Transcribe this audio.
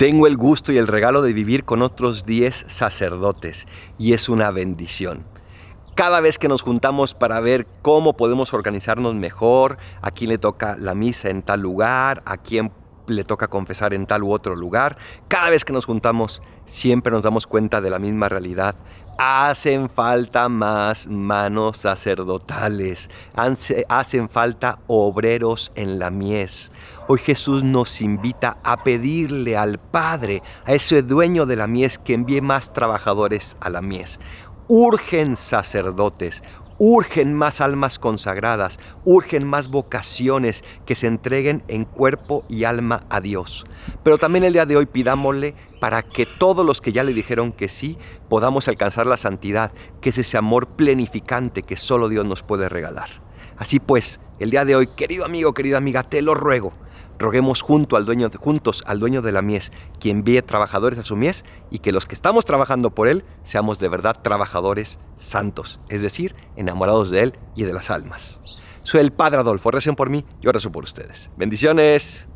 Tengo el gusto y el regalo de vivir con otros 10 sacerdotes y es una bendición. Cada vez que nos juntamos para ver cómo podemos organizarnos mejor, a quién le toca la misa en tal lugar, a quién le toca confesar en tal u otro lugar, cada vez que nos juntamos siempre nos damos cuenta de la misma realidad. Hacen falta más manos sacerdotales, hacen falta obreros en la mies. Hoy Jesús nos invita a pedirle al Padre, a ese dueño de la mies, que envíe más trabajadores a la mies. Urgen sacerdotes, urgen más almas consagradas, urgen más vocaciones que se entreguen en cuerpo y alma a Dios. Pero también el día de hoy pidámosle para que todos los que ya le dijeron que sí podamos alcanzar la santidad, que es ese amor plenificante que solo Dios nos puede regalar. Así pues, el día de hoy, querido amigo, querida amiga, te lo ruego roguemos junto al dueño, juntos al dueño de la mies, quien envíe trabajadores a su mies y que los que estamos trabajando por él seamos de verdad trabajadores santos, es decir, enamorados de él y de las almas. Soy el Padre Adolfo, recen por mí, yo rezo por ustedes. Bendiciones.